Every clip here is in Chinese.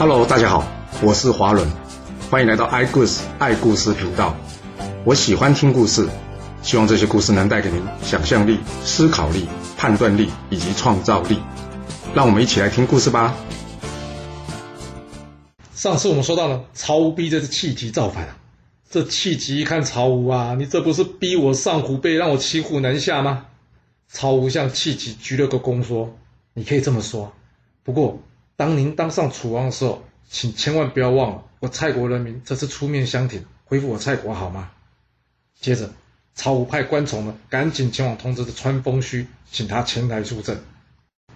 Hello，大家好，我是华伦，欢迎来到爱故事爱故事频道。我喜欢听故事，希望这些故事能带给您想象力、思考力、判断力以及创造力。让我们一起来听故事吧。上次我们说到了曹无逼着这气急造反啊，这气急一看曹无啊，你这不是逼我上虎背，让我骑虎难下吗？曹无向气急鞠了个躬，说：“你可以这么说，不过。”当您当上楚王的时候，请千万不要忘了，我蔡国人民这次出面相挺，恢复我蔡国好吗？接着，曹吴派关崇呢，赶紧前往通知这穿封虚，请他前来助阵。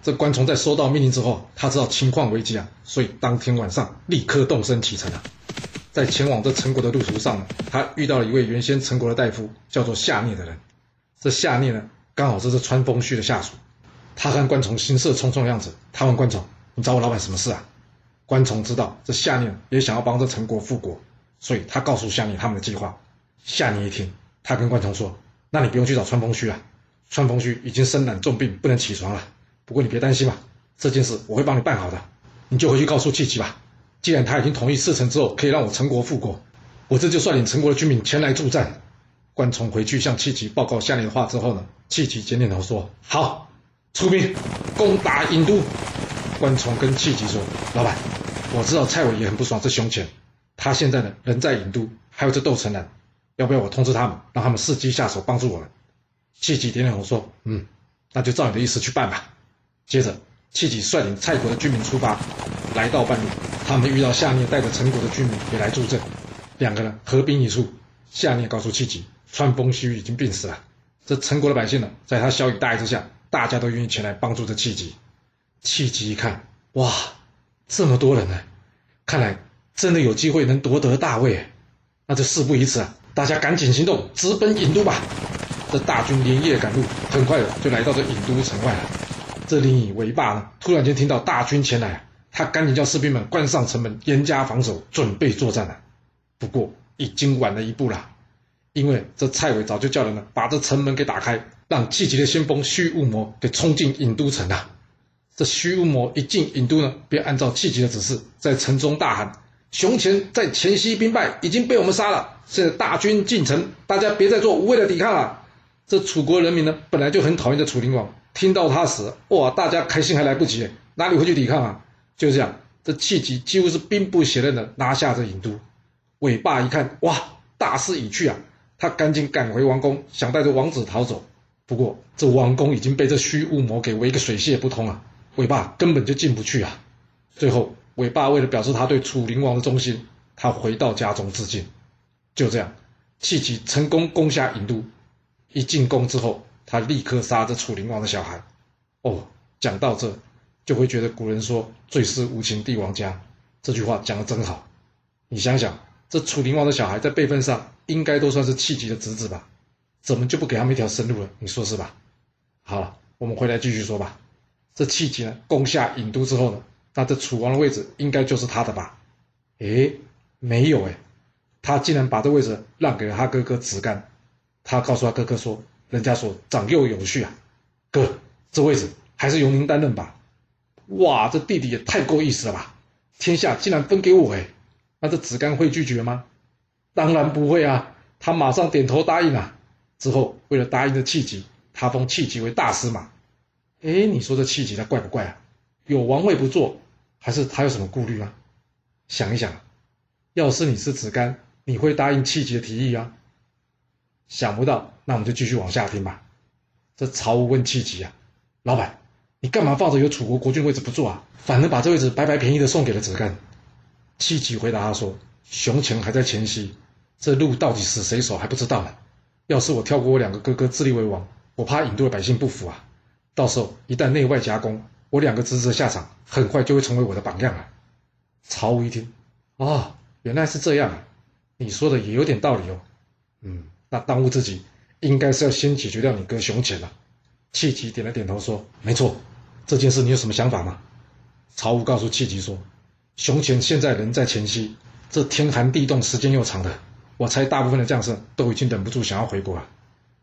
这关崇在收到命令之后，他知道情况危急啊，所以当天晚上立刻动身启程啊。在前往这陈国的路途上呢，他遇到了一位原先陈国的大夫，叫做夏聂的人。这夏聂呢，刚好是这穿封虚的下属。他看关崇行色匆匆的样子，他问关崇。你找我老板什么事啊？关崇知道这夏聂也想要帮着陈国复国，所以他告诉夏聂他们的计划。夏聂一听，他跟关崇说：“那你不用去找穿封虚了，穿封虚已经身染重病，不能起床了。不过你别担心嘛，这件事我会帮你办好的。你就回去告诉契吉吧。既然他已经同意事成之后可以让我陈国复国，我这就率领陈国的军民前来助战。”关崇回去向契吉报告夏聂的话之后呢，契吉点点头说：“好，出兵攻打郢都。”关崇跟戚吉说：“老板，我知道蔡伟也很不爽这胸前，他现在呢人在郢都，还有这窦成南，要不要我通知他们，让他们伺机下手帮助我们？”戚吉点点头说：“嗯，那就照你的意思去办吧。”接着，戚吉率领蔡国的居民出发，来到半路，他们遇到夏聂带着陈国的居民也来助阵，两个人合兵一处。夏聂告诉戚吉，穿封虚已经病死了，这陈国的百姓呢，在他小雨大义之下，大家都愿意前来帮助这戚吉。气急一看，哇，这么多人呢，看来真的有机会能夺得大位。那就事不宜迟啊，大家赶紧行动，直奔郢都吧。这大军连夜赶路，很快的就来到这郢都城外了。这里以韦霸呢，突然间听到大军前来，他赶紧叫士兵们关上城门，严加防守，准备作战了。不过已经晚了一步了，因为这蔡伟早就叫人呢，把这城门给打开，让气急的先锋须乌魔给冲进郢都城了。这须乌魔一进郢都呢，便按照戚吉的指示，在城中大喊：“熊虔在前溪兵败，已经被我们杀了。现在大军进城，大家别再做无谓的抵抗了。”这楚国人民呢，本来就很讨厌这楚灵王，听到他死，哇，大家开心还来不及，哪里会去抵抗啊？就这样，这戚吉几乎是兵不血刃的拿下这郢都。韦霸一看，哇，大势已去啊，他赶紧赶回王宫，想带着王子逃走。不过这王宫已经被这须乌魔给围个水泄不通啊。尾霸根本就进不去啊！最后，尾霸为了表示他对楚灵王的忠心，他回到家中自尽。就这样，戚吉成功攻下郢都。一进宫之后，他立刻杀这楚灵王的小孩。哦，讲到这，就会觉得古人说“最是无情帝王家”这句话讲得真好。你想想，这楚灵王的小孩在辈分上应该都算是戚吉的侄子吧？怎么就不给他们一条生路了？你说是吧？好了，我们回来继续说吧。这戚吉呢，攻下郢都之后呢，那这楚王的位置应该就是他的吧？诶，没有诶，他竟然把这位置让给了他哥哥子干。他告诉他哥哥说：“人家说长幼有序啊，哥，这位置还是由您担任吧。”哇，这弟弟也太够意思了吧！天下竟然分给我诶，那这子干会拒绝吗？当然不会啊，他马上点头答应啊。之后为了答应这戚吉，他封戚吉为大司马。哎，你说这戚吉他怪不怪啊？有王位不做，还是他有什么顾虑啊？想一想，要是你是子干，你会答应戚吉的提议啊？想不到，那我们就继续往下听吧。这曹吴问戚吉啊，老板，你干嘛放着有楚国国君位置不做啊？反而把这位置白白便宜的送给了子干？戚吉回答他说：“熊情还在前夕，这路到底是谁守还不知道呢。要是我跳过我两个哥哥自立为王，我怕郢都的百姓不服啊。”到时候一旦内外夹攻，我两个侄子的下场很快就会成为我的榜样了。曹武一听，哦，原来是这样啊，你说的也有点道理哦。嗯，那当务之急应该是要先解决掉你哥熊潜了。戚吉点了点头说：“没错，这件事你有什么想法吗？”曹武告诉戚吉说：“熊潜现在人在前溪，这天寒地冻，时间又长的，我猜大部分的将士都已经忍不住想要回国了。”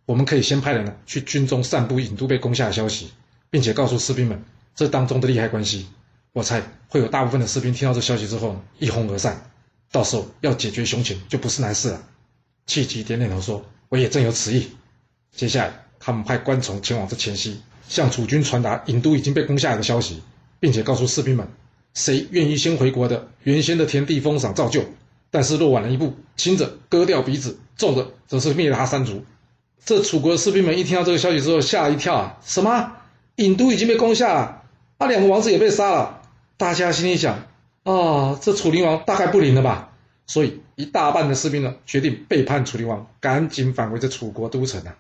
我们可以先派人呢去军中散布郢都被攻下的消息，并且告诉士兵们这当中的利害关系。我猜会有大部分的士兵听到这消息之后一哄而散。到时候要解决熊情就不是难事了。戚吉点点头说：“我也正有此意。”接下来，他们派官从前往这黔西，向楚军传达郢都已经被攻下来的消息，并且告诉士兵们，谁愿意先回国的，原先的田地封赏照旧；但是若晚了一步，轻者割掉鼻子，重的则是灭了他三族。这楚国的士兵们一听到这个消息之后，吓了一跳啊！什么？郢都已经被攻下了，那、两个王子也被杀了。大家心里想：啊、这楚灵王大概不灵了吧？所以一大半的士兵呢，决定背叛楚灵王，赶紧返回这楚国都城啊！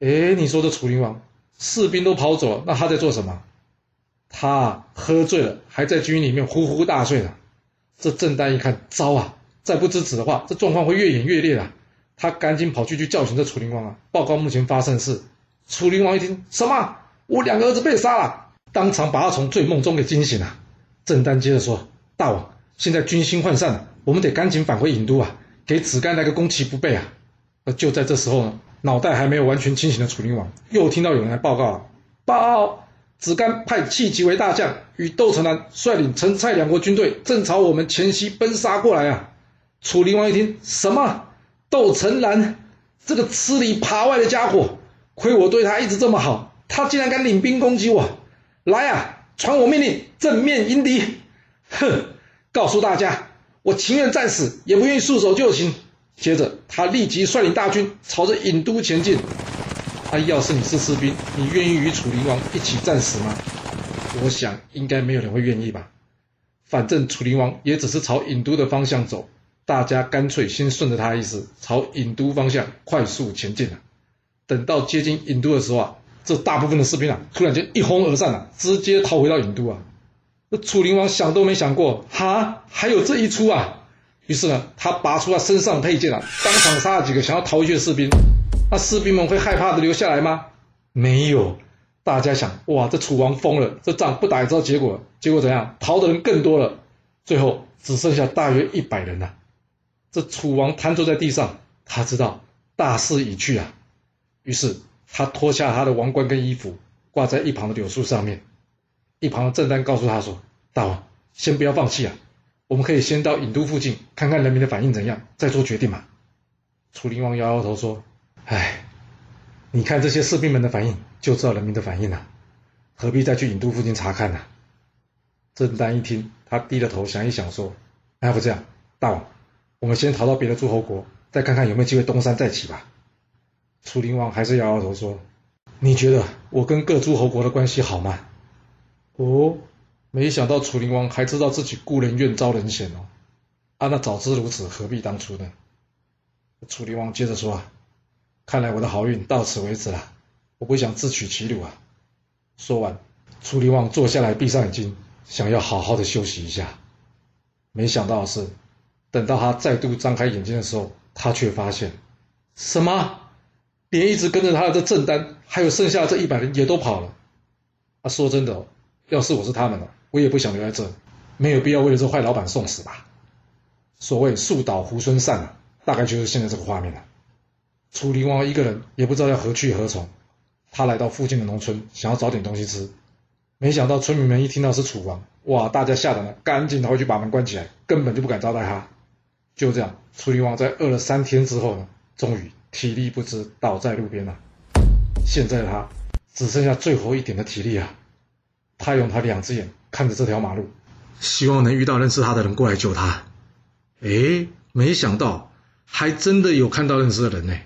哎，你说这楚灵王士兵都跑走了，那他在做什么？他喝醉了，还在军营里面呼呼大睡呢。这郑丹一看，糟啊！再不制止的话，这状况会越演越烈啊！他赶紧跑去去叫醒这楚灵王啊，报告目前发生的事。楚灵王一听，什么？我两个儿子被杀了，当场把他从醉梦中给惊醒了。郑丹接着说：“大王，现在军心涣散了，我们得赶紧返回郢都啊，给子干来个攻其不备啊。”而就在这时候呢，脑袋还没有完全清醒的楚灵王又听到有人来报告了：“报，子干派戚吉为大将，与窦成南率领陈蔡两国军队，正朝我们黔西奔杀过来啊！”楚灵王一听，什么？窦成兰这个吃里扒外的家伙，亏我对他一直这么好，他竟然敢领兵攻击我！来啊，传我命令，正面迎敌！哼，告诉大家，我情愿战死，也不愿意束手就擒。接着，他立即率领大军朝着郢都前进。啊，要是你是士兵，你愿意与楚灵王一起战死吗？我想，应该没有人会愿意吧。反正楚灵王也只是朝郢都的方向走。大家干脆先顺着他的意思，朝郢都方向快速前进了。等到接近郢都的时候啊，这大部分的士兵啊，突然间一哄而散了，直接逃回到郢都啊。那楚灵王想都没想过，哈，还有这一出啊！于是呢，他拔出他身上的佩剑啊，当场杀了几个想要逃回去的士兵。那士兵们会害怕的留下来吗？没有。大家想，哇，这楚王疯了，这仗不打也知道结果。结果怎样？逃的人更多了，最后只剩下大约一百人了。这楚王瘫坐在地上，他知道大势已去啊，于是他脱下他的王冠跟衣服，挂在一旁的柳树上面。一旁的郑丹告诉他说：“大王，先不要放弃啊，我们可以先到郢都附近看看人民的反应怎样，再做决定嘛。”楚灵王摇摇头说：“哎，你看这些士兵们的反应，就知道人民的反应了，何必再去郢都附近查看呢？”郑丹一听，他低着头想一想说：“那要不这样，大王。”我们先逃到别的诸侯国，再看看有没有机会东山再起吧。楚灵王还是摇摇头说：“你觉得我跟各诸侯国的关系好吗？”哦，没想到楚灵王还知道自己故人怨遭人嫌哦。啊，那早知如此，何必当初呢？楚灵王接着说：“啊，看来我的好运到此为止了，我不想自取其辱啊。”说完，楚灵王坐下来，闭上眼睛，想要好好的休息一下。没想到的是。等到他再度张开眼睛的时候，他却发现，什么？连一直跟着他的这郑丹，还有剩下的这一百人也都跑了。啊，说真的，要是我是他们了，我也不想留在这，没有必要为了这坏老板送死吧。所谓树倒猢狲散啊，大概就是现在这个画面了。楚灵王一个人也不知道要何去何从，他来到附近的农村，想要找点东西吃。没想到村民们一听到是楚王，哇，大家吓得呢，赶紧回去把门关起来，根本就不敢招待他。就这样，楚灵王在饿了三天之后呢，终于体力不支倒在路边了。现在的他只剩下最后一点的体力啊！他用他两只眼看着这条马路，希望能遇到认识他的人过来救他。哎，没想到还真的有看到认识的人呢。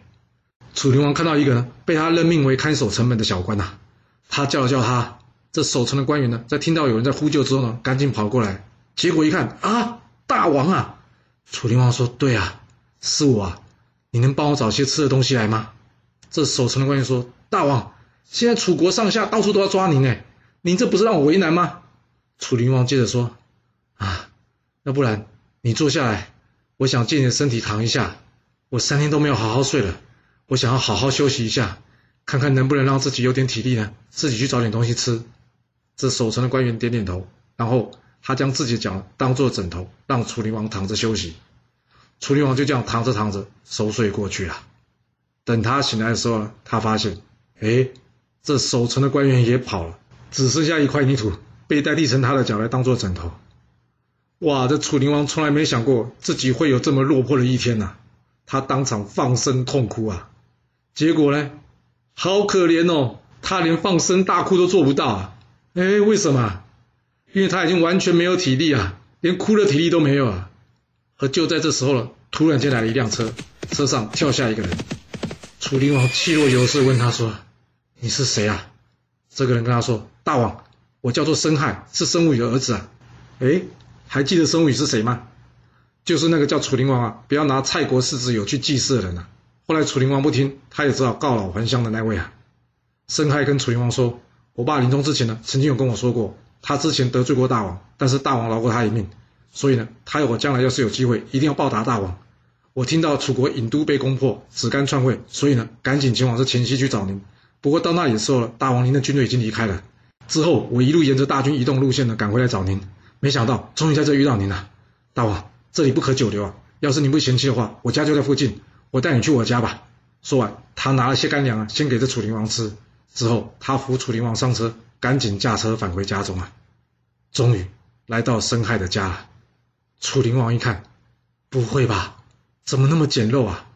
楚灵王看到一个呢，被他任命为看守城门的小官呐、他叫了叫他，这守城的官员呢，在听到有人在呼救之后呢，赶紧跑过来，结果一看啊，大王啊！楚灵王说：“对啊，是我啊，你能帮我找些吃的东西来吗？”这守城的官员说：“大王，现在楚国上下到处都要抓您呢，您这不是让我为难吗？”楚灵王接着说：“啊，要不然你坐下来，我想借你的身体躺一下，我三天都没有好好睡了，我想要好好休息一下，看看能不能让自己有点体力呢，自己去找点东西吃。”这守城的官员点点头，然后。他将自己的脚当做枕头，让楚灵王躺着休息。楚灵王就这样躺着躺着熟睡过去了。等他醒来的时候，他发现，哎，这守城的官员也跑了，只剩下一块泥土被代替成他的脚来当做枕头。哇，这楚灵王从来没想过自己会有这么落魄的一天呐、他当场放声痛哭啊。结果呢，好可怜哦，他连放声大哭都做不到啊。哎，为什么？因为他已经完全没有体力啊，连哭的体力都没有啊。而就在这时候了，突然间来了一辆车，车上跳下一个人。楚灵王气若游丝问他说：“你是谁啊？”这个人跟他说：“大王，我叫做申亥，是申无宇的儿子啊。”哎，还记得申无宇是谁吗？就是那个叫楚灵王啊，不要拿蔡国四子有去祭祀的人啊。后来楚灵王不听，他也只好告老还乡的那位啊。申亥跟楚灵王说：“我爸临终之前呢，曾经有跟我说过，他之前得罪过大王，但是大王饶过他一命。”所以呢，他我将来要是有机会，一定要报答大王。我听到楚国郢都被攻破，子干篡位，所以呢，赶紧前往这黔西去找您。不过到那里的时候了，大王您的军队已经离开了。之后我一路沿着大军移动路线呢，赶回来找您。没想到终于在这遇到您了，大王，这里不可久留啊！要是您不嫌弃的话，我家就在附近，我带你去我家吧。说完，他拿了些干粮啊，先给这楚灵王吃。之后，他扶楚灵王上车，赶紧驾车返回家中啊。终于来到申亥的家了。楚灵王一看，不会吧？怎么那么简陋啊？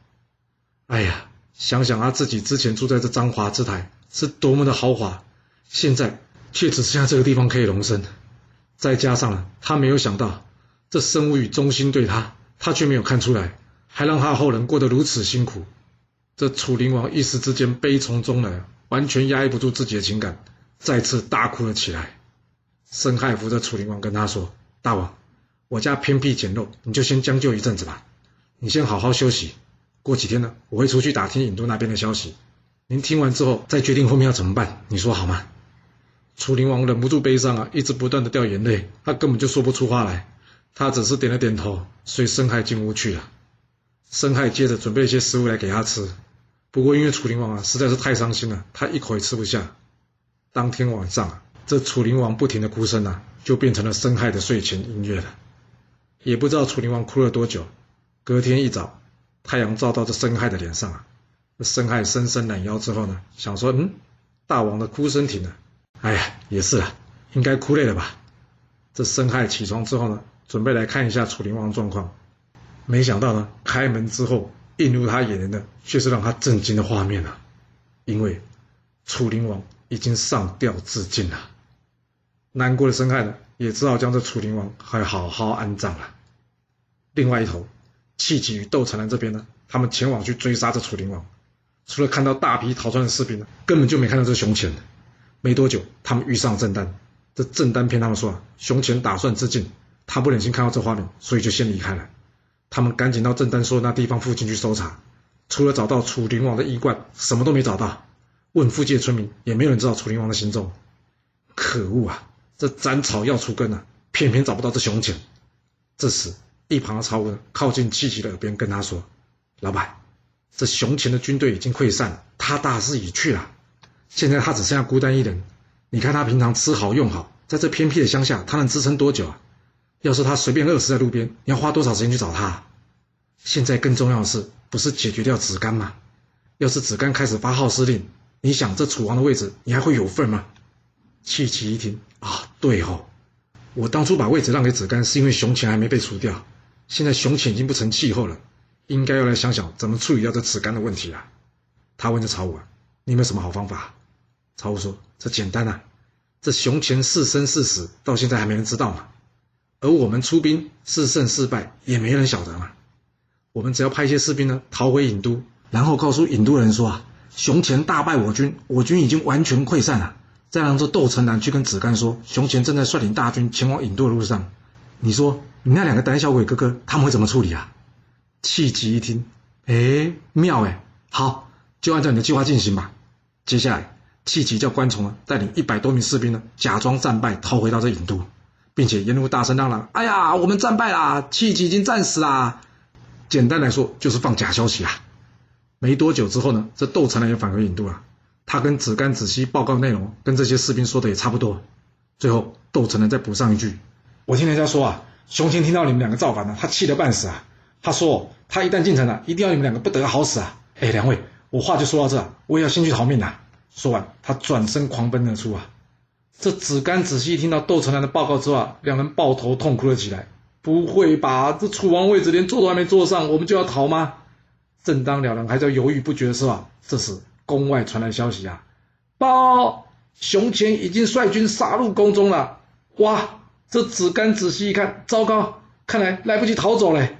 哎呀，想想他自己之前住在这章华之台是多么的豪华，现在却只剩下这个地方可以容身。再加上了，他没有想到这申无宇忠心对他，他却没有看出来，还让他后人过得如此辛苦。这楚灵王一时之间悲从中来，完全压抑不住自己的情感，再次大哭了起来。申亥扶着楚灵王跟他说：“大王。”我家偏僻简陋，你就先将就一阵子吧。你先好好休息，过几天呢，我会出去打听郢都那边的消息。您听完之后再决定后面要怎么办，你说好吗？楚灵王忍不住悲伤啊，一直不断的掉眼泪，他根本就说不出话来，他只是点了点头，随申亥进屋去了。申亥接着准备一些食物来给他吃，不过因为楚灵王啊实在是太伤心了，他一口也吃不下。当天晚上啊，这楚灵王不停的哭声啊，就变成了申亥的睡前音乐了。也不知道楚灵王哭了多久。隔天一早，太阳照到这申亥的脸上啊，这申亥伸伸懒腰之后呢，想说：“嗯，大王的哭声停了。哎呀，也是啊，应该哭累了吧？”这申亥起床之后呢，准备来看一下楚灵王状况。没想到呢，开门之后映入他眼帘的却是让他震惊的画面啊！因为楚灵王已经上吊自尽了。难过的申亥呢，也只好将这楚灵王还好好安葬了。另外一头，戚己与窦成南这边呢，他们前往去追杀这楚灵王，除了看到大批逃窜的士兵呢，根本就没看到这熊钱。没多久，他们遇上郑丹，这郑丹骗他们说啊，熊钱打算自尽，他不忍心看到这画面，所以就先离开了。他们赶紧到郑丹说那地方附近去搜查，除了找到楚灵王的衣冠，什么都没找到。问附近的村民，也没有人知道楚灵王的行踪。可恶啊！这斩草要除根啊，偏偏找不到这熊虔。这时，一旁的曹文靠近戚己的耳边跟他说：“老板，这熊虔的军队已经溃散了，他大势已去了。现在他只剩下孤单一人。你看他平常吃好用好，在这偏僻的乡下，他能支撑多久啊？要是他随便饿死在路边，你要花多少时间去找他？现在更重要的是，不是解决掉子干吗？要是子干开始发号施令，你想这楚王的位置，你还会有份吗？”戚己一听啊，对哦，我当初把位置让给子干，是因为熊虔还没被除掉。现在熊虔已经不成气候了，应该要来想想怎么处理掉这子干的问题了。他问这曹武啊：“你有没有什么好方法？”曹武说：“这简单啊，这熊虔是生是死，到现在还没人知道嘛。而我们出兵是胜是败，也没人晓得嘛。我们只要派一些士兵呢，逃回郢都，然后告诉郢都人说啊，熊虔大败我军，我军已经完全溃散了。再让这窦成南去跟子干说，熊虔正在率领大军前往郢都的路上。你说？”你那两个胆小鬼哥哥，他们会怎么处理啊？戚己一听，哎，妙哎，好，就按照你的计划进行吧。接下来，戚己叫关崇啊带领一百多名士兵呢，假装战败，逃回到这郢都，并且沿路大声嚷嚷：“哎呀，我们战败啦！戚己已经战死啦！”简单来说，就是放假消息啊。没多久之后呢，这窦成南也返回郢都了。他跟子干、子西报告内容，跟这些士兵说的也差不多。最后，窦成南再补上一句：“我听人家说啊。”熊青听到你们两个造反了，他气得半死啊！他说：“他一旦进城了，一定要你们两个不得好死啊！”哎，两位，我话就说到这，我也要先去逃命啊！说完，他转身狂奔而出啊！这子干子熙一听到窦成南的报告之后啊，两人抱头痛哭了起来。不会吧？这楚王位置连坐都还没坐上，我们就要逃吗？正当两人还在犹豫不决的时候，这时宫外传来消息啊，报熊虔已经率军杀入宫中了。哇！这子干仔细一看，糟糕，看来来不及逃走嘞。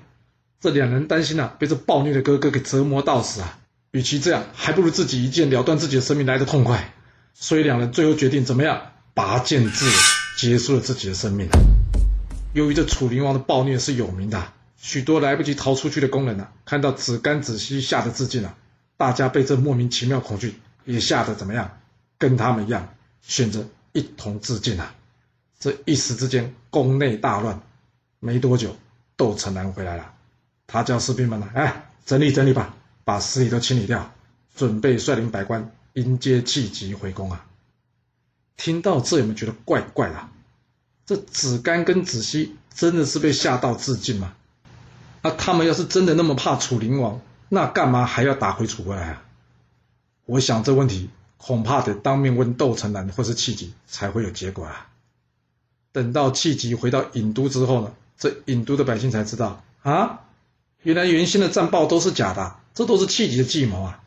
这两人担心啊，被这暴虐的哥哥给折磨到死啊。与其这样，还不如自己一剑了断自己的生命来得痛快。所以两人最后决定怎么样？拔剑自刎，结束了自己的生命。由于这楚灵王的暴虐是有名的，许多来不及逃出去的工人啊，看到子干子熙吓得自尽了，大家被这莫名其妙恐惧也吓得怎么样？跟他们一样，选择一同自尽啊！这一时之间，宫内大乱。没多久，窦成南回来了，他叫士兵们呢，哎，整理整理吧，把尸体都清理掉，准备率领百官迎接气急回宫啊！听到这，有没有觉得怪怪的？这子干跟子熙真的是被吓到自尽吗？那他们要是真的那么怕楚灵王，那干嘛还要打回楚国来啊？我想这问题恐怕得当面问窦成南或是戚吉才会有结果啊。等到戚吉回到郢都之后呢，这郢都的百姓才知道啊，原来原先的战报都是假的，这都是戚吉的计谋啊。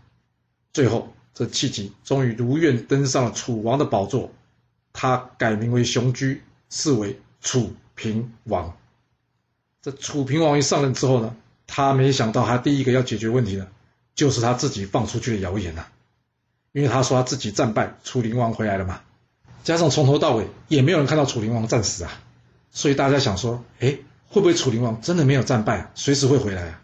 最后，这戚吉终于如愿登上了楚王的宝座，他改名为熊居，是为楚平王。这楚平王一上任之后呢，他没想到他第一个要解决问题的，就是他自己放出去的谣言呐、啊。因为他说他自己战败，楚灵王回来了嘛，加上从头到尾也没有人看到楚灵王战死啊。所以大家想说，哎，会不会楚灵王真的没有战败，随时会回来啊？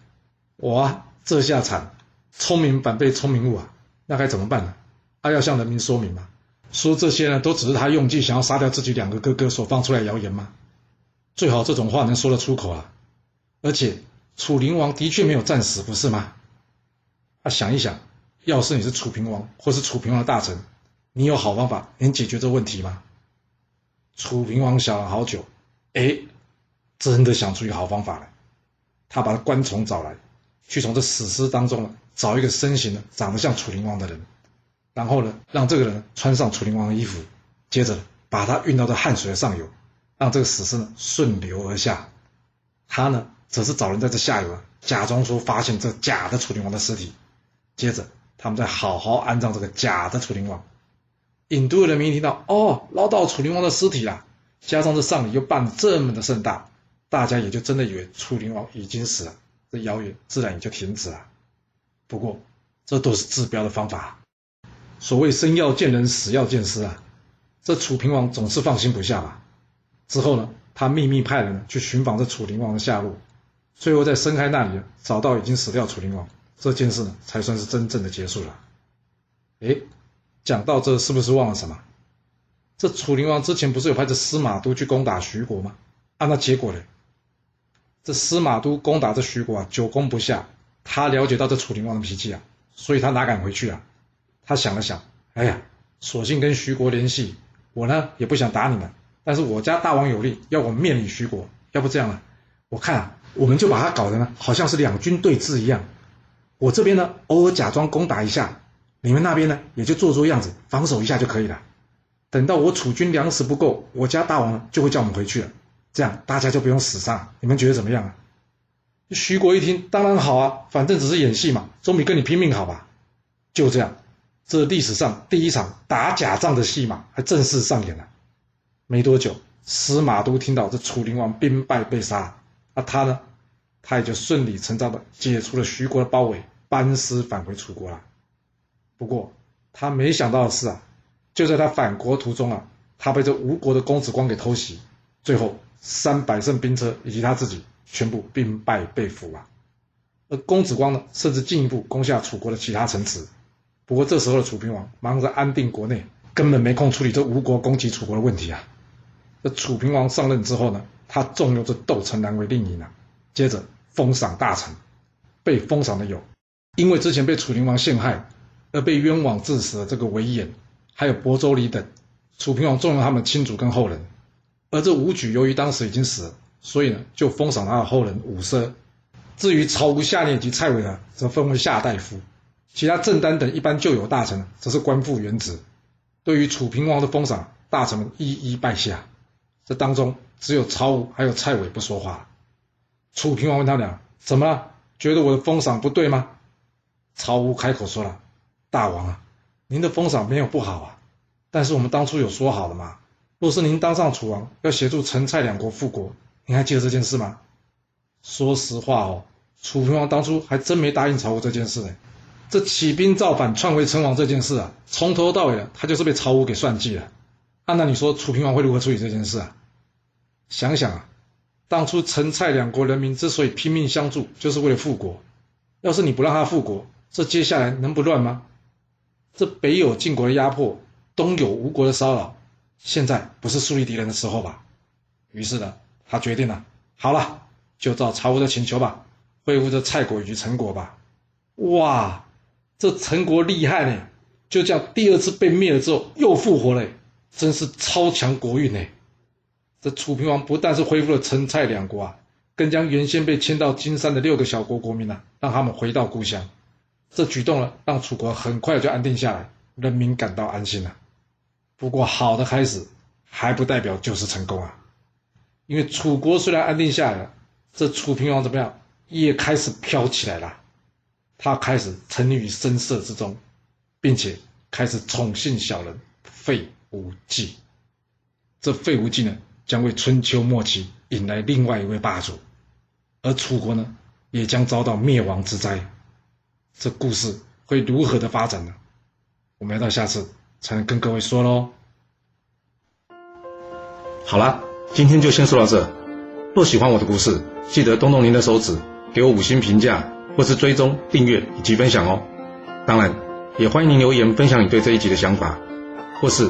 哇，这下惨，聪明反被聪明误啊！那该怎么办呢？他、啊、要向人民说明嘛，说这些呢都只是他用计想要杀掉自己两个哥哥所放出来谣言吗？最好这种话能说得出口啊！而且楚灵王的确没有战死，不是吗？啊，想一想，要是你是楚平王或是楚平王的大臣，你有好方法能解决这问题吗？楚平王想了好久。哎，真的想出一个好方法来。他把官从找来，去从这死尸当中找一个身形长得像楚灵王的人，然后呢让这个人穿上楚灵王的衣服，接着把他运到这汉水的上游，让这个死尸呢顺流而下。他呢则是找人在这下游啊假装说发现这假的楚灵王的尸体，接着他们再好好安葬这个假的楚灵王。郢都的人民一听到哦，捞到楚灵王的尸体了。加上这丧礼又办得这么的盛大，大家也就真的以为楚灵王已经死了，这谣言自然也就停止了。不过，这都是治标的方法。所谓生要见人，死要见尸啊。这楚平王总是放心不下吧？之后呢，他秘密派人去寻访这楚灵王的下落，最后在申开那里找到已经死掉楚灵王，这件事呢才算是真正的结束了。哎，讲到这，是不是忘了什么？这楚灵王之前不是有派这司马都去攻打徐国吗？啊，那结果呢？这司马都攻打这徐国啊，久攻不下。他了解到这楚灵王的脾气啊，所以他哪敢回去啊？他想了想，哎呀，索性跟徐国联系。我呢也不想打你们，但是我家大王有令，要我面你徐国。要不这样啊，我看啊，我们就把他搞得呢，好像是两军对峙一样。我这边呢，偶尔假装攻打一下，你们那边呢，也就做做样子，防守一下就可以了。等到我楚军粮食不够，我家大王就会叫我们回去了，这样大家就不用死伤。你们觉得怎么样啊？徐国一听，当然好啊，反正只是演戏嘛，总比跟你拼命好吧？就这样，这历史上第一场打假仗的戏码还正式上演了。没多久，司马都听到这楚灵王兵败被杀，那他呢，他也就顺理成章的解除了徐国的包围，班师返回楚国了。不过他没想到的是啊。就在他返国途中啊，他被这吴国的公子光给偷袭，最后三百乘兵车以及他自己全部兵败被俘啊。而公子光呢，甚至进一步攻下楚国的其他城池。不过这时候的楚平王忙着安定国内，根本没空处理这吴国攻击楚国的问题啊。这楚平王上任之后呢，他重用这窦成南为令尹啊，接着封赏大臣，被封赏的有，因为之前被楚灵王陷害而被冤枉致死的这个韦衍。还有亳州离等，楚平王重用他们亲族跟后人，而这武举由于当时已经死了，所以呢就封赏他的后人伍奢。至于曹吴夏练及蔡伟呢，则封为夏大夫。其他郑丹等一般旧有大臣则是官复原职。对于楚平王的封赏，大臣们一一拜下。这当中只有曹吴还有蔡伟不说话。楚平王问他俩：“怎么了？觉得我的封赏不对吗？”曹吴开口说了：“大王啊，您的封赏没有不好啊，但是我们当初有说好的嘛，若是您当上楚王，要协助陈蔡两国复国，您还记得这件事吗？”说实话哦，楚平王当初还真没答应曹吴这件事呢。这起兵造反、篡位称王这件事啊，从头到尾他就是被曹吴给算计了。按、啊、那你说楚平王会如何处理这件事啊？想想啊，当初陈蔡两国人民之所以拼命相助，就是为了复国。要是你不让他复国，这接下来能不乱吗？这北有晋国的压迫，东有吴国的骚扰，现在不是树立敌人的时候吧？于是呢，他决定了，好了，就照曹吴的请求吧，恢复这蔡国与陈国吧。哇，这陈国厉害呢，就这样第二次被灭了之后又复活了。真是超强国运呢！这楚平王不但是恢复了陈蔡两国啊，更将原先被迁到金山的六个小国国民啊，让他们回到故乡。这举动呢，让楚国很快就安定下来，人民感到安心了。不过，好的开始还不代表就是成功啊！因为楚国虽然安定下来了，这楚平王怎么样，也开始飘起来了。他开始沉溺于声色之中，并且开始宠幸小人废。无忌，这废无忌呢，将为春秋末期引来另外一位霸主，而楚国呢，也将遭到灭亡之灾。这故事会如何的发展呢？我们要到下次才能跟各位说喽。好了，今天就先说到这。若喜欢我的故事，记得动动您的手指，给我五星评价，或是追踪、订阅以及分享哦。当然，也欢迎您留言分享你对这一集的想法，或是。